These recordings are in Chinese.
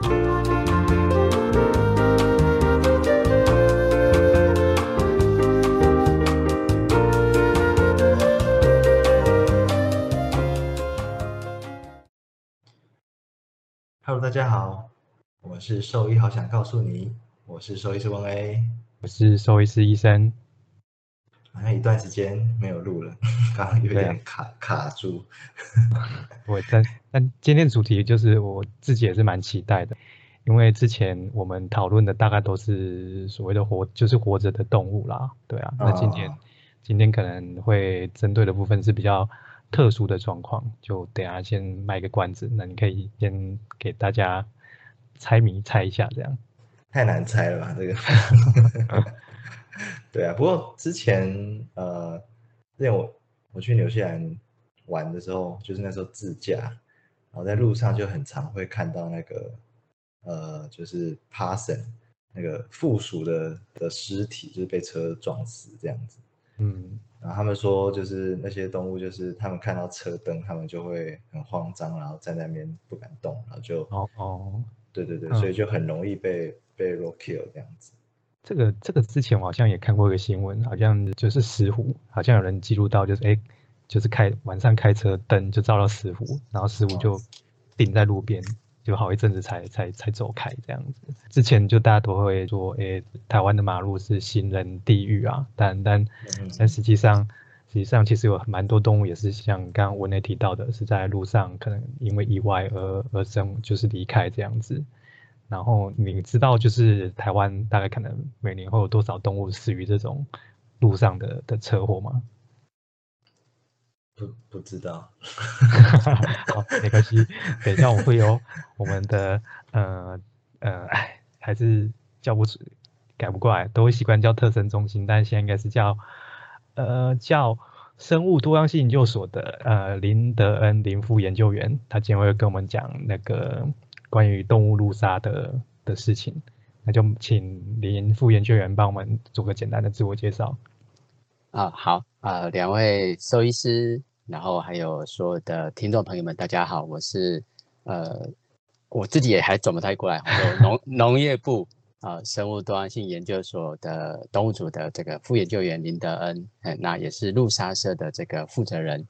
Hello，大家好，我是兽医，好想告诉你，我是兽医师温 A，我是兽医师医生。好像一段时间没有录了，刚刚有点卡卡住。我但但今天主题就是我自己也是蛮期待的，因为之前我们讨论的大概都是所谓的活，就是活着的动物啦，对啊。那今天今天可能会针对的部分是比较。特殊的状况，就等下先卖个关子。那你可以先给大家猜谜猜一下，这样太难猜了吧？这个，对啊。不过之前呃，之前我我去纽西兰玩的时候，就是那时候自驾，然后在路上就很常会看到那个呃，就是 parson 那个附属的的尸体，就是被车撞死这样子。嗯。然后他们说，就是那些动物，就是他们看到车灯，他们就会很慌张，然后站在那边不敢动，然后就哦哦，对对对，所以就很容易被被 rock kill 这样子。这个这个之前我好像也看过一个新闻，好像就是石虎，好像有人记录到，就是哎，就是开晚上开车灯就照到石虎，然后石虎就顶在路边。就好一阵子才才才走开这样子，之前就大家都会说，诶，台湾的马路是行人地狱啊，但但但实际上，实际上其实有蛮多动物也是像刚刚文内提到的，是在路上可能因为意外而而生，就是离开这样子。然后你知道，就是台湾大概可能每年会有多少动物死于这种路上的的车祸吗？不不知道，好，没关系。等一下我会有我们的呃呃，哎，还是叫不出，改不过来，都会习惯叫特生中心，但现在应该是叫呃叫生物多样性研究所的呃林德恩林副研究员，他今天会跟我们讲那个关于动物路杀的的事情，那就请林副研究员帮我们做个简单的自我介绍。啊，好啊，两位兽医师。然后还有所有的听众朋友们，大家好，我是呃，我自己也还转不太过来，农 农业部啊生物多样性研究所的动物组的这个副研究员林德恩，哎，那也是路沙社的这个负责人。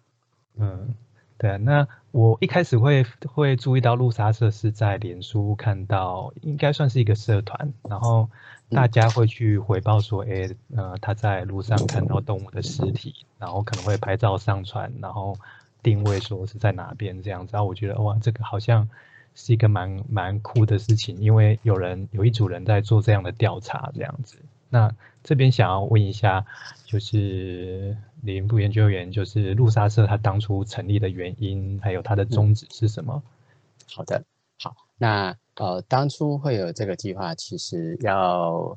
嗯，对啊，那我一开始会会注意到路杀社是在脸书看到，应该算是一个社团，然后。大家会去回报说，哎，呃，他在路上看到动物的尸体，然后可能会拍照上传，然后定位说是在哪边这样子。然后我觉得，哇，这个好像是一个蛮蛮酷的事情，因为有人有一组人在做这样的调查这样子。那这边想要问一下，就是林部研究员，就是路沙社它当初成立的原因，还有它的宗旨是什么？好的，好，那。呃，当初会有这个计划，其实要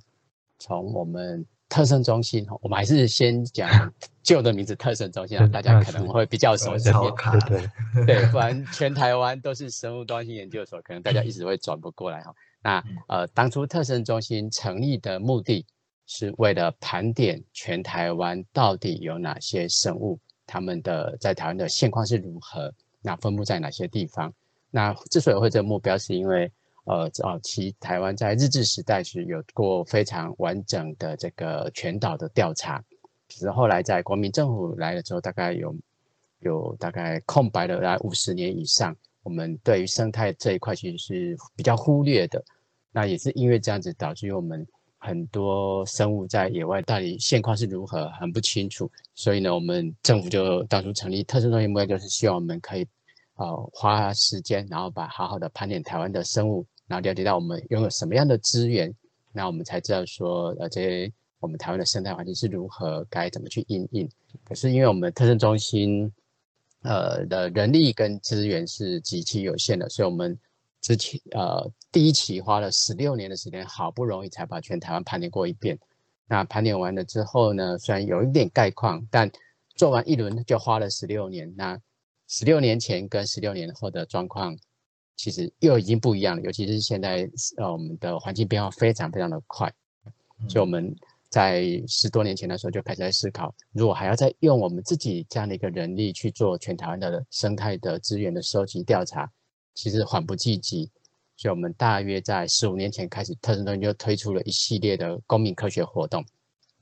从我们特生中心，我们还是先讲 旧的名字特生中心，大家可能会比较熟悉。对 对，不然全台湾都是生物多样性研究所，可能大家一直会转不过来哈。那呃，当初特生中心成立的目的是为了盘点全台湾到底有哪些生物，他们的在台湾的现况是如何，那分布在哪些地方？那之所以会这个目标，是因为呃，早期台湾在日治时代是有过非常完整的这个全岛的调查，只是后来在国民政府来了之后，大概有有大概空白了来五十年以上，我们对于生态这一块其实是比较忽略的。那也是因为这样子，导致我们很多生物在野外到底现况是如何很不清楚。所以呢，我们政府就当初成立特殊中心，目标就是希望我们可以呃花时间，然后把好好的盘点台湾的生物。然后了解到我们拥有什么样的资源，那我们才知道说，呃，这些我们台湾的生态环境是如何，该怎么去应应。可是因为我们特征中心，呃的人力跟资源是极其有限的，所以我们之前呃第一期花了十六年的时间，好不容易才把全台湾盘点过一遍。那盘点完了之后呢，虽然有一点概况，但做完一轮就花了十六年。那十六年前跟十六年后的状况。其实又已经不一样了，尤其是现在，呃，我们的环境变化非常非常的快，所以我们在十多年前的时候就开始在思考，如果还要再用我们自己这样的一个人力去做全台湾的生态的资源的收集调查，其实缓不济急。所以我们大约在十五年前开始，特生中心就推出了一系列的公民科学活动。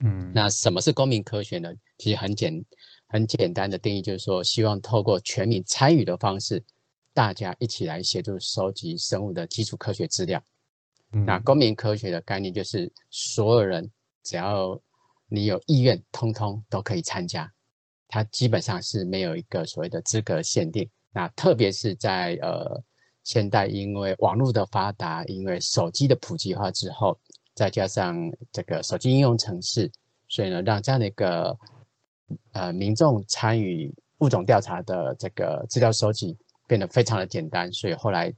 嗯，那什么是公民科学呢？其实很简很简单的定义，就是说希望透过全民参与的方式，大家一起来协助收集生物的基础科学资料。那嗯公民科学的概念就是所有人只要你有意愿，通通都可以参加。它基本上是没有一个所谓的资格限定。那特别是在呃现代，因为网络的发达，因为手机的普及化之后，再加上这个手机应用程式，所以呢，让这样的一个呃民众参与物种调查的这个资料收集变得非常的简单。所以后来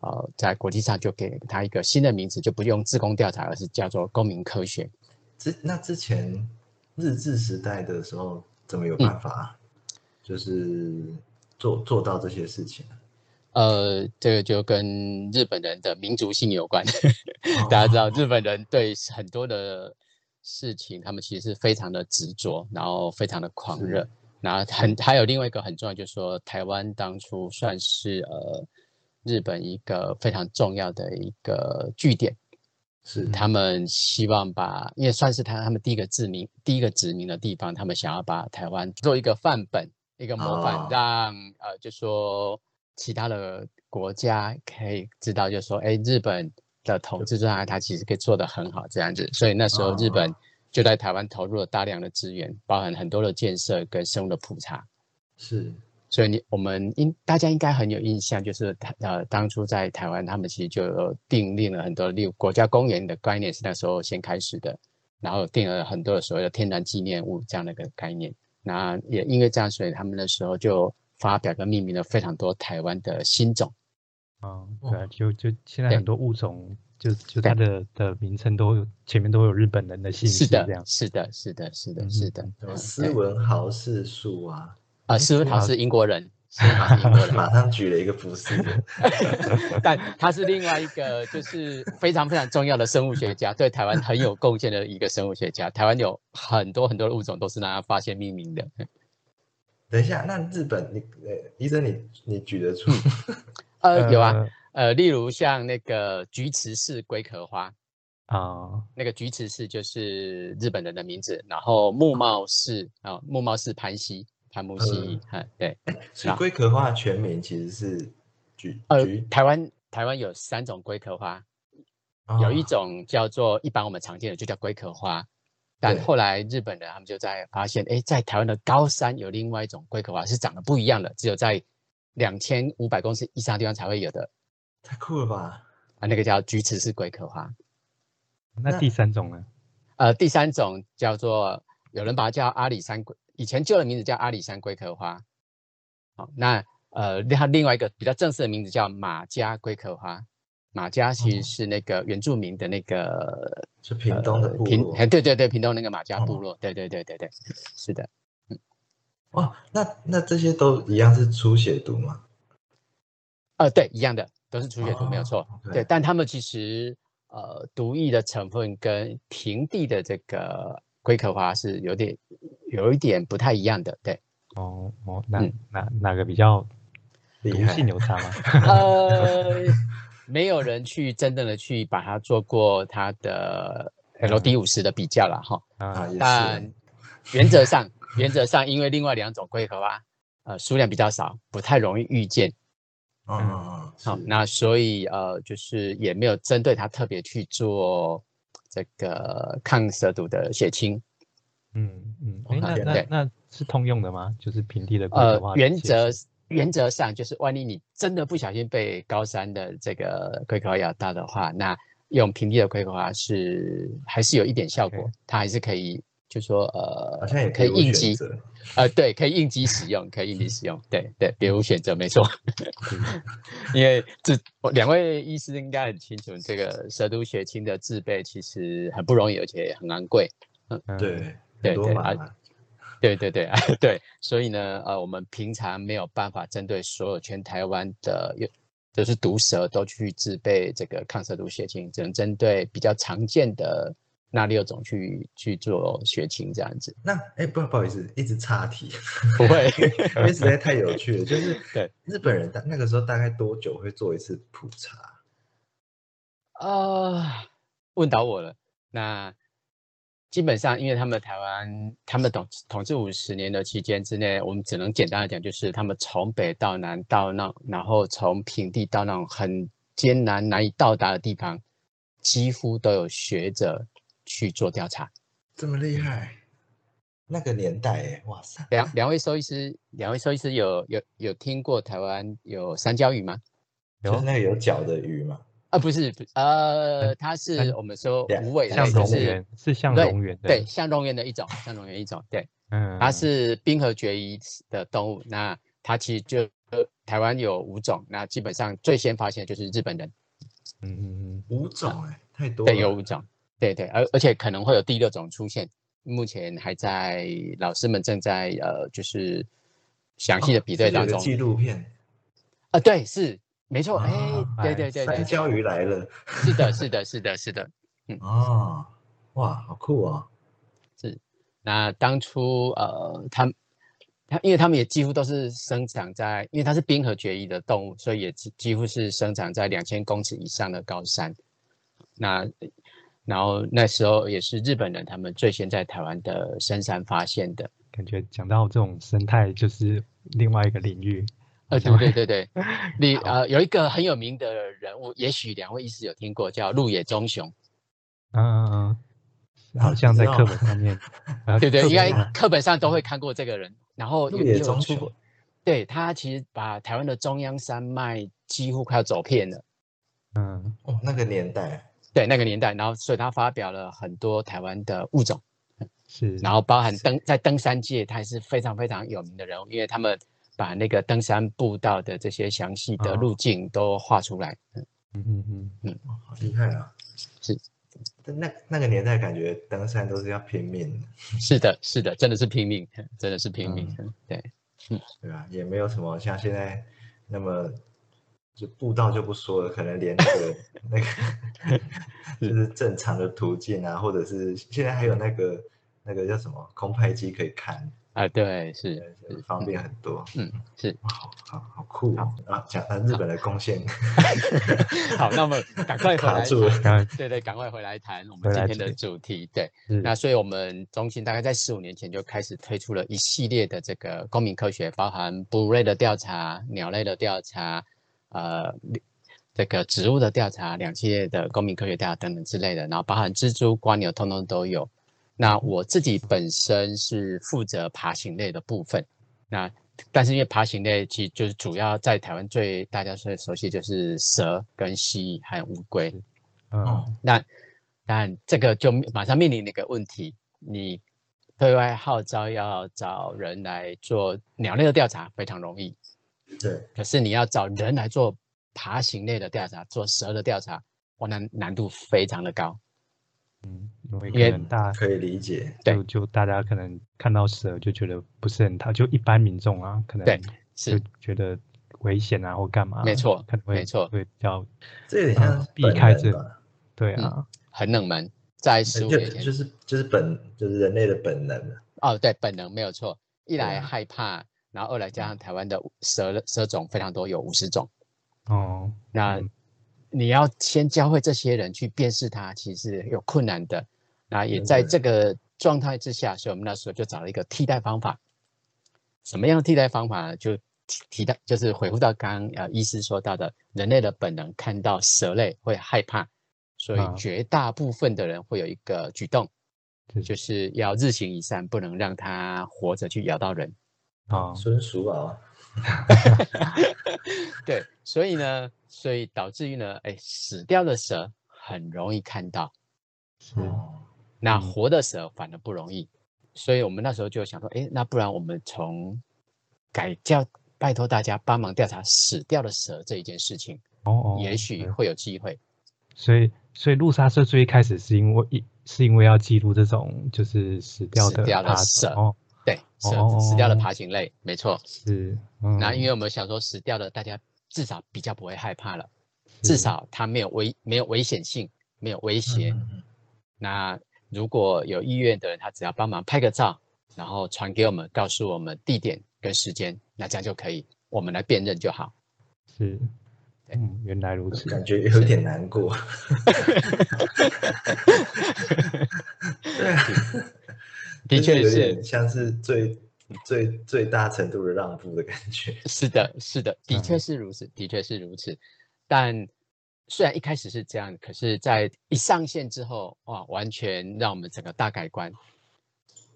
呃在国际上就给它一个新的名字，就不用自工调查，而是叫做公民科学。之那之前日治时代的时候，怎么有办法，就是做做到这些事情啊？呃，这个就跟日本人的民族性有关。大家知道，日本人对很多的事情，他们其实是非常的执着，然后非常的狂热是。然后很还有另外一个很重要，就是说台湾当初算是呃日本一个非常重要的一个据点，是他们希望把，因为算是他他们第一个殖民第一个殖民的地方，他们想要把台湾做一个范本，一个模板，哦让呃就说其他的国家可以知道，就说哎，日本的统治状态它其实可以做得很好这样子，所以那时候日本哦。就在台湾投入了大量的资源，包含很多的建设跟生物的普查。是。所以你我们应大家应该很有印象，就是台呃当初在台湾，他们其实就有订立了很多，例如国家公园的概念是那时候先开始的，然后定了很多的所谓的天然纪念物这样的一个概念。那也因为这样，所以他们那时候就发表跟命名了非常多台湾的新种。哦，哦。对啊，就就现在很多物种，就就它的的名称都有前面都有日本人的姓是氏这样，。的是的，是的，是的，嗯是的。嗯。什么嗯斯文豪氏树啊，啊，斯文豪好是英国人，斯文豪是英国人。马上举了一个不是的，但他是另外一个，就是非常非常重要的生物学家，对台湾很有贡献的一个生物学家。台湾有很多很多的物种都是让他发现命名的。等一下，那日本你呃，医生你你举得出？呃，有啊，呃呃，例如像那个菊池氏龟壳花，啊，那个菊池氏就是日本人的名字，然后木茂氏啊，木茂氏潘西，潘木西，嗯，对，所以龟壳花的全名其实是菊呃菊，，台湾台湾有三种龟壳花，有一哦种叫做一般我们常见的就叫龟壳花，但对后来日本人他们就在发现，哎，在台湾的高山有另外一种龟壳花是长得不一样的，只有在两千五百公尺以上的地方才会有的太酷了吧？啊，那个叫菊池氏龟壳花。那那第三种呢？呃，第三种叫做有人把它叫阿里山龟，以前旧的名字叫阿里山龟壳花。好，那呃，它另外一个比较正式的名字叫马家龟壳花。马家其实哦是那个原住民的那个是屏东的部落。对对对，屏东那个马家部哦落，对对对对对，是的。哦，那那这些都一样是出血毒吗？呃，对，一样的，都是出血毒，没有哦错。对，但它们其实呃，毒液的成分跟平地的这个龟壳花是有点有一点不太一样的。对，哦哦，那嗯哪哪个比较 毒性有差吗？呃，没有人去真正的去把它做过它的 LD 五十的比较了哈。啊，啊也是但原则上，原则上，因为另外两种龟壳花，呃，数量比较少，不太容易遇见。嗯嗯嗯，好，那所以呃，就是也没有针对它特别去做这个抗蛇毒的血清。嗯嗯，哎，那那那是通用的吗？就是平地的龟的血原则原则上就是，万一你真的不小心被高山的这个龟壳花咬到的话，那用平地的龟壳花是还是有一点效果它还是可以，就说呃，好像也可以应急，择呃，对，可以应急使用，可以应急使用，对对，别无选择，没错。因为这我两位医师应该很清楚，这个蛇毒血清的制备其实很不容易，而且很昂贵。嗯 对，对对啊对对对啊对，所以呢，呃，我们平常没有办法针对所有全台湾的有就是毒蛇都去制备这个抗蛇毒血清，只能针对比较常见的那六种去去做血清这样子。那哎，不不好意思，一直岔题，不会，因为实在太有趣了。就是 对日本人大那个时候大概多久会做一次普查？呃，问倒我了。那基本上，因为他们台湾，他们统统治五十年的期间之内，我们只能简单的讲，就是他们从北到南到那，然后从平地到那种很艰难难以到达的地方，几乎都有学者去做调查。这么厉害，那个年代哎，哇塞！两两位兽医师，两位兽医师有有有听过台湾有三焦鱼吗？就是那个有脚的鱼吗？啊，不是，不呃，它是我们说无尾像类，就是龙，是像龙源的，对，像蝾螈的一种，像蝾螈一种，对，嗯，它是冰河绝移的动物。那它其实就呃，台湾有五种，那基本上最先发现的就是日本人，嗯嗯嗯，五种哎，太多了。对，有五种，对对，而而且可能会有第六种出现，目前还在老师们正在呃，就是详细的比对当中。纪录片，啊，对，是没错，哎啊，对对对对，三焦鱼来了。是的，是的，是的，是的。嗯哦，哇，好酷啊哦！那当初呃，他他因为他们也几乎都是生长在，因为它是冰河决议的动物，所以也几几乎是生长在两千公尺以上的高山。那然后那时候也是日本人他们最先在台湾的深山发现的。感觉讲到这种生态，就是另外一个领域。呃，对对对对，你 呃有一个很有名的人物，也许两位医师有听过，叫鹿野忠雄。嗯嗯嗯，好像在课本上面，呃对对，课应该本上课本上都会看过这个人。然后鹿有野忠雄，对他其实把台湾的中央山脉几乎快要走遍了。嗯哦，那个年代，对那个年代，然后所以他发表了很多台湾的物种，是，然后包含登在登山界，他也是非常非常有名的人物，因为他们把那个登山步道的这些详细的哦路径都画出来。嗯嗯嗯嗯，好厉害啊！是，那那个年代感觉登山都是要拼命的，是的，是的，真的是拼命，真的是拼命。对，嗯对吧？也没有什么像现在那么就步道就不说了，可能连那个 那个就是正常的途径啊，或者是现在还有那个那个叫什么空拍机可以看，啊，对，是，对方便很多。嗯，是。好好好酷哦！啊，讲啊日本的贡献好，那么赶快 回来对对，赶快回来谈我们今天的主题。对，那所以我们中心大概在十五年前就开始推出了一系列的这个公民科学，包含哺乳类的调查、鸟类的调查，呃，这个植物的调查，两栖类的公民科学调查等等之类的，然后包含蜘蛛、瓜牛，通通都有。那我自己本身是负责爬行类的部分，那但是因为爬行类其实就是主要在台湾最大家最熟悉就是蛇跟蜥蜴还有乌龟。嗯那但这个就马上面临了一个问题，你对外号召要找人来做鸟类的调查非常容易，对，可是你要找人来做爬行类的调查，做蛇的调查，哇，难难度非常的高。嗯，因为因为可能大可以理解。对。就就大家可能看到蛇就觉得不是很讨，就一般民众啊，可能对就是觉得危险啊或干嘛，没错可能会没错。会比较这有点像呃避本开这对啊，很冷门，在十五就年前。就是就是本就是人类的本能啊。哦，对，本能没有错。一来害怕，然后二来加上台湾的蛇蛇种非常多，有五十种。哦，那嗯你要先教会这些人去辨识它，其实有困难的。那也在这个状态之下，所以我们那时候就找了一个替代方法。什么样的替代方法呢？就提提到，就是回复到刚刚呃医师说到的，人类的本能看到蛇类会害怕，所以啊绝大部分的人会有一个举动，是就是要日行一善，不能让它活着去咬到人。啊，孙叔啊，对，所以呢，所以导致于呢，哎，死掉的蛇很容易看到，是。哦，那嗯。活的蛇反而不容易。所以我们那时候就想说，哎，那不然我们从改叫拜托大家帮忙调查死掉的蛇这一件事情，哦哦，也许会有机会。所以所以路杀社最一开始是因为一是因为要记录这种就是死掉的死掉的蛇。哦，对，死死掉的哦爬行类，没错。是，嗯那因为我们想说死掉的，大家至少比较不会害怕了，至少它没有危没有危险性，没有威胁。那如果有意愿的人，他只要帮忙拍个照，然后传给我们，告诉我们地点跟时间，那这样就可以，我们来辨认就好。是，嗯，原来如此，感觉有点难过。对啊，的确有是点像是最最最大程度的让步的感觉。是的，是的，的确嗯是如此，的确是如此。但虽然一开始是这样，可是，在一上线之后，哇，完全让我们整个大改观。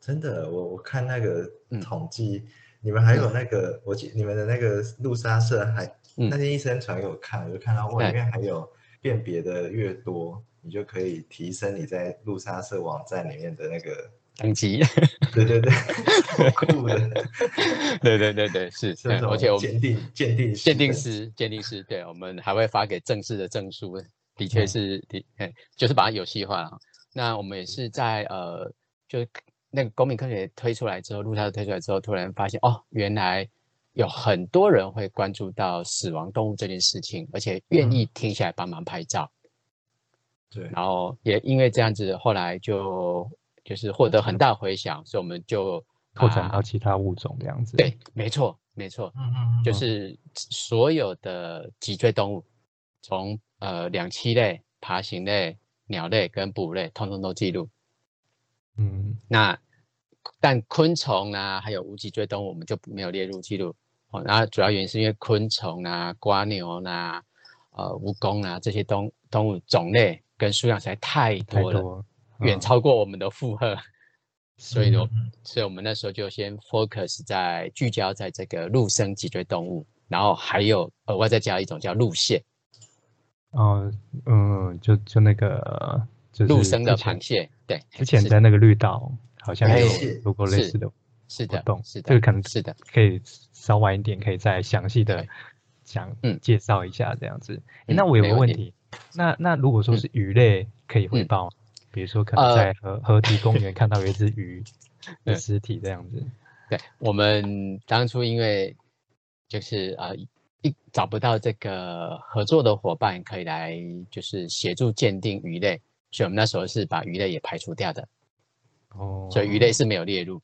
真的，我我看那个嗯统计，你们还有那个，我记你们的那个路莎社还、嗯那天医生传给我看，我就看到哇，对里面还有辨别的越多，你就可以提升你在路莎社网站里面的那个，等级，对对对，好酷的，对对对对，是，这种嗯而且我们鉴定鉴定鉴定的师，鉴定师，对我们还会发给正式的证书，的确嗯。是的，哎，就是把它有戏化了。那我们也是在呃，就那个公民科学推出来之后，路上推出来之后，突然发现哦，原来有很多人会关注到死亡动物这件事情，而且愿意停下来帮忙拍照。对，然后也因为这样子，后来就就是获得很大回响，所以我们就拓展到其他物种这样子。对，没错，没错，嗯嗯，嗯就是所有的脊椎动物，从呃两栖类、爬行类、鸟类跟哺乳类，通通都记录。嗯，那但昆虫啊，还有无脊椎动物，我们就没有列入记录。哦，那主要原因是因为昆虫啊、瓜牛啊、呃蜈蚣啊这些动动物种类跟数量实在太太多了，多，远嗯。超过我们的负荷。所以呢，嗯所以我们那时候就先 focus 在聚焦在这个陆生脊椎动物，然后还有额外再加一种叫陆蟹，哦，嗯，就就那个就是陆生的螃蟹。对，之前在那个绿岛好像哎有是。如果类似的是。的活动，，是的，这个可能是的，可以稍晚一点，可以再详细的讲嗯。介绍一下这样子。那我有个问题，那那如果说嗯。是鱼类可以回嗯。报吗，比如说可能呃在河河堤公园看到有一只鱼 的嗯尸体这样子，对，我们当初因为就是呃一找不到这个合作的伙伴可以来就是协助鉴定鱼类，所以我们那时候是把鱼类也排除掉的，哦，所以鱼类是没有列入。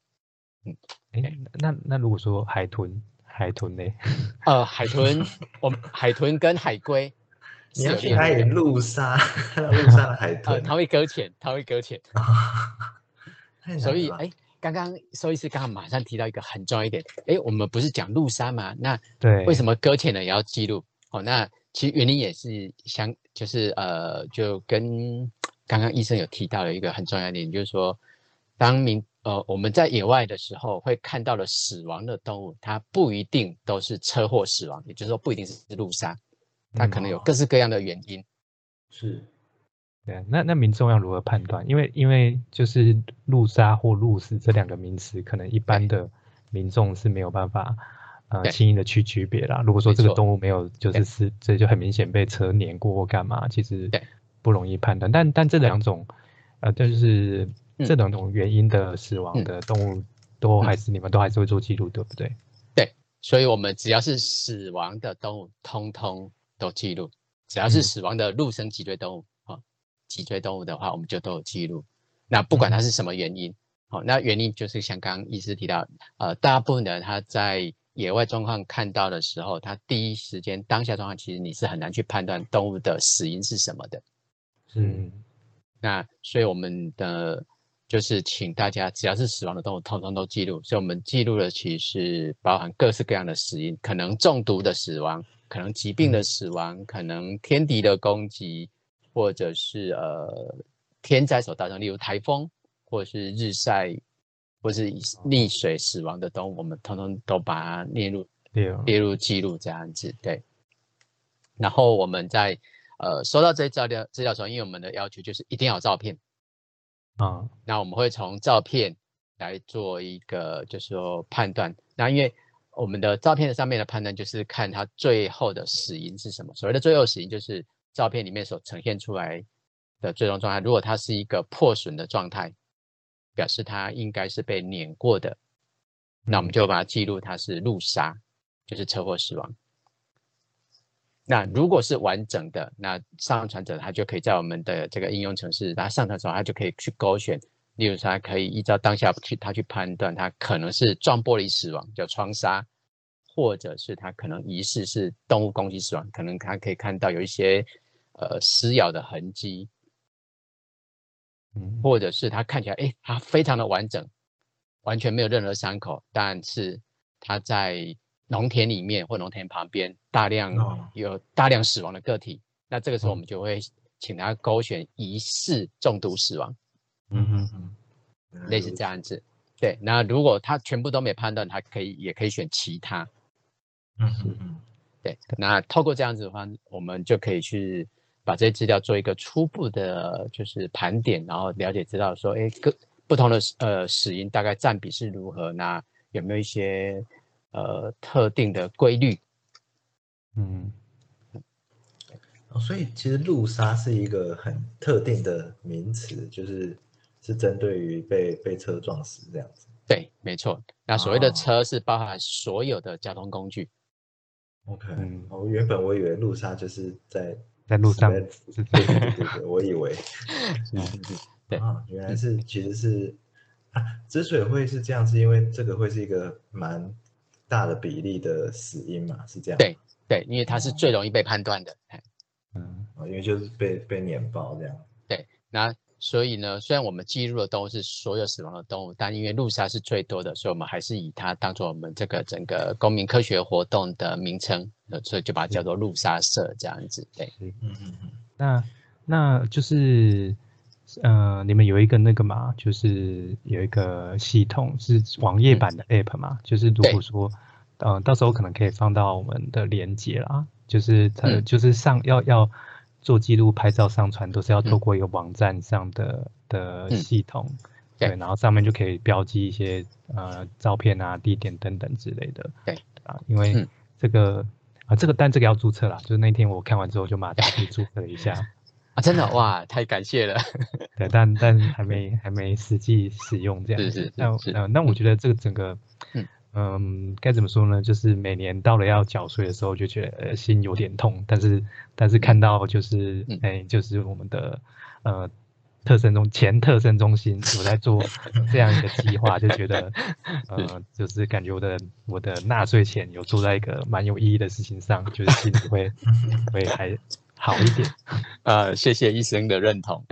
嗯，哎那那如果说海豚，海豚呢，呃，海豚，我们海豚跟海龟你要去哪里有列入的路杀？路上 的海呃，豚，它会搁浅，它会搁浅。所以哎，刚刚收医师刚刚马上提到一个很重要一点，哎，我们不是讲陆沙吗？那对，为什么搁浅了也要记录？哦，那其实原因也是相，就是呃，就跟刚刚医生有提到的一个很重要一点，就是说，当明呃我们在野外的时候会看到了死亡的动物，它不一定都是车祸死亡，也就是说不一定是路杀，它可能有嗯各式各样的原因。是对，那那民众要如何判断？因为因为就是路杀或路死这两个名词，可能一般的民众是没有办法呃轻易的去区别啦。如果说这个动物没有就是是这就很明显被车碾过或干嘛，其实对不容易判断。但但这两种呃就是嗯这两种原因的死亡嗯的动物，都还是你们都还是会做记录，对不对对？所以我们只要是死亡的动物，通通都记录；只要是嗯死亡的陆生脊椎动物啊、哦，脊椎动物的话，我们就都有记录。那不管它是什么原因，好、那原因就是像刚刚医师提到，呃，大部分的人他在野外状况看到的时候，他第一时间当下状况，其实你是很难去判断动物的死因是什么的。嗯，那所以我们的就是请大家，只要是死亡的动物，通通都记录。所以我们记录的其实包含各式各样的死因，可能中毒的死亡，可能疾病的死亡，可能天敌的攻击，或者是呃天灾所造成，例如台风，或者是日晒，或是溺水死亡的动物，我们通通都把它列入对哦，列入记录这样子，对。然后我们在呃收到这些资料资料的时候，因为我们的要求就是一定要有照片，啊，那我们会从照片来做一个就是说判断。那因为我们的照片的上面的判断就是看它最后的死因是什么。所谓的最后死因就是照片里面所呈现出来的最终状态。如果它是一个破损的状态，表示它应该是被碾过的，那我们就把它记录它是路杀，就是车祸死亡。那如果是完整的，那上传者他就可以在我们的这个应用程式，他上传时候，他就可以去勾选，例如说，他可以依照当下去他去判断，他可能是撞玻璃死亡，叫窗杀，或者是他可能疑似是动物攻击死亡，可能他可以看到有一些呃撕咬的痕迹，嗯，或者是他看起来哎他非常的完整，完全没有任何伤口，但是他在农田里面或农田旁边大量哦有大量死亡的个体，那这个时候我嗯们就会请他勾选疑似中毒死亡。嗯哼嗯，类似这样子。对，那如果他全部都没判断，他可以也可以选其他。嗯嗯嗯对，那透过这样子的话，我们就可以去把这些资料做一个初步的，就是盘点，然后了解知道说，哎，各不同的呃死因大概占比是如何，那有没有一些呃特定的规律？嗯，哦，所以其实路杀是一个很特定的名词，就是是针对于被被车撞死这样子。对，没错。那所谓的哦车是包含所有的交通工具。OK，我哦，原本我以为路杀就是在在路上对对对对，我以为 对啊，原来是其实是啊，之所以会是这样，是因为这个会是一个蛮大的比例的死因嘛，是这样吗。对对，因为它是最容易被判断的。哎嗯啊，因为就是被被碾爆这样。对那所以呢，虽然我们记录的动物是所有死亡的动物，但因为路杀是最多的，所以我们还是以它当做我们这个整个公民科学活动的名称，呃，所以就把它叫做路杀社这样子。对，嗯嗯嗯，那那就是呃，你们有一个那个嘛，就是有一个系统是网页版的 app 嘛，就是如果说呃，到时候可能可以放到我们的连接啦，就是它、嗯。就是上要要做记录、拍照、上传，都是要透嗯过一个网站上的的嗯系统。对对，然后上面就可以标记一些呃照片啊、地点等等之类的。对啊，因为嗯这个啊，这个但这个要注册啦，就是那天我看完之后就马上去注册了一下。啊，真的哇，太感谢了。对，但但还没还没实际使用这样子。是是是是那呃，那我觉得这个整个，嗯嗯，该怎么说呢？就是每年到了要缴税的时候，就觉得、呃、心有点痛，但是但是看到就是嗯哎、就是我们的呃特生中前特生中心有在做这样一个计划，就觉得 呃就是感觉我的我的纳税钱有做在一个蛮有意义的事情上，就是心里会 会还好一点。呃，谢谢医生的认同。